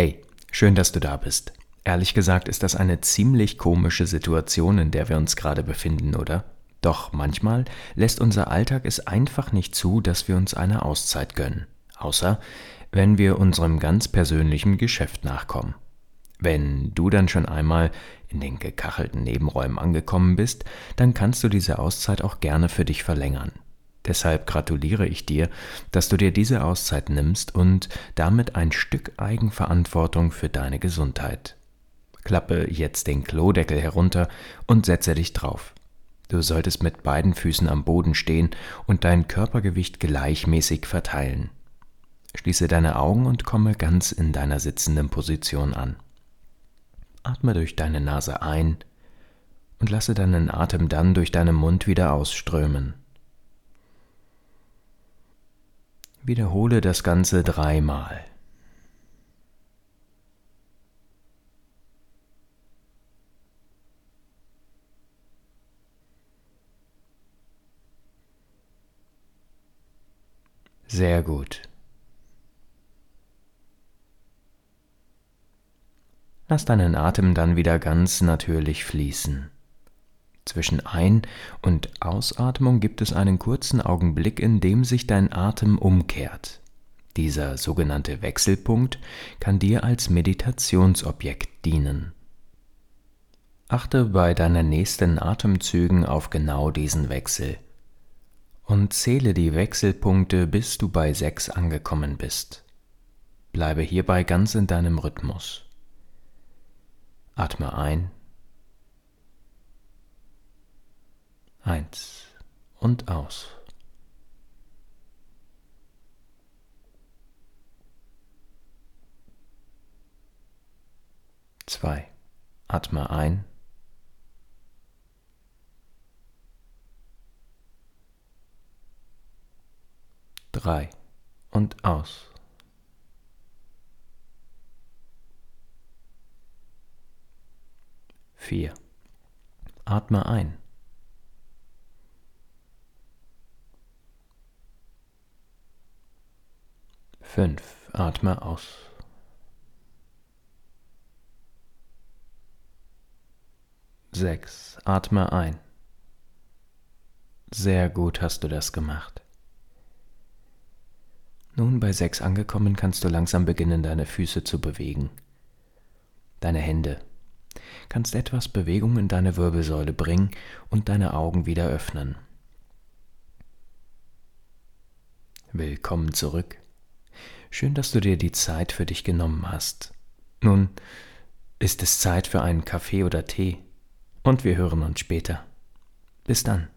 Hey, schön, dass du da bist. Ehrlich gesagt ist das eine ziemlich komische Situation, in der wir uns gerade befinden, oder? Doch manchmal lässt unser Alltag es einfach nicht zu, dass wir uns eine Auszeit gönnen. Außer wenn wir unserem ganz persönlichen Geschäft nachkommen. Wenn du dann schon einmal in den gekachelten Nebenräumen angekommen bist, dann kannst du diese Auszeit auch gerne für dich verlängern. Deshalb gratuliere ich dir, dass du dir diese Auszeit nimmst und damit ein Stück Eigenverantwortung für deine Gesundheit. Klappe jetzt den Klodeckel herunter und setze dich drauf. Du solltest mit beiden Füßen am Boden stehen und dein Körpergewicht gleichmäßig verteilen. Schließe deine Augen und komme ganz in deiner sitzenden Position an. Atme durch deine Nase ein und lasse deinen Atem dann durch deinen Mund wieder ausströmen. Wiederhole das Ganze dreimal. Sehr gut. Lass deinen Atem dann wieder ganz natürlich fließen. Zwischen Ein- und Ausatmung gibt es einen kurzen Augenblick, in dem sich dein Atem umkehrt. Dieser sogenannte Wechselpunkt kann dir als Meditationsobjekt dienen. Achte bei deinen nächsten Atemzügen auf genau diesen Wechsel und zähle die Wechselpunkte, bis du bei sechs angekommen bist. Bleibe hierbei ganz in deinem Rhythmus. Atme ein. Eins und aus. Zwei. Atme ein. Drei und aus. Vier. Atme ein. Fünf. Atme aus. Sechs. Atme ein. Sehr gut hast du das gemacht. Nun bei sechs angekommen, kannst du langsam beginnen, deine Füße zu bewegen. Deine Hände kannst etwas Bewegung in deine Wirbelsäule bringen und deine Augen wieder öffnen. Willkommen zurück. Schön, dass du dir die Zeit für dich genommen hast. Nun ist es Zeit für einen Kaffee oder Tee und wir hören uns später. Bis dann.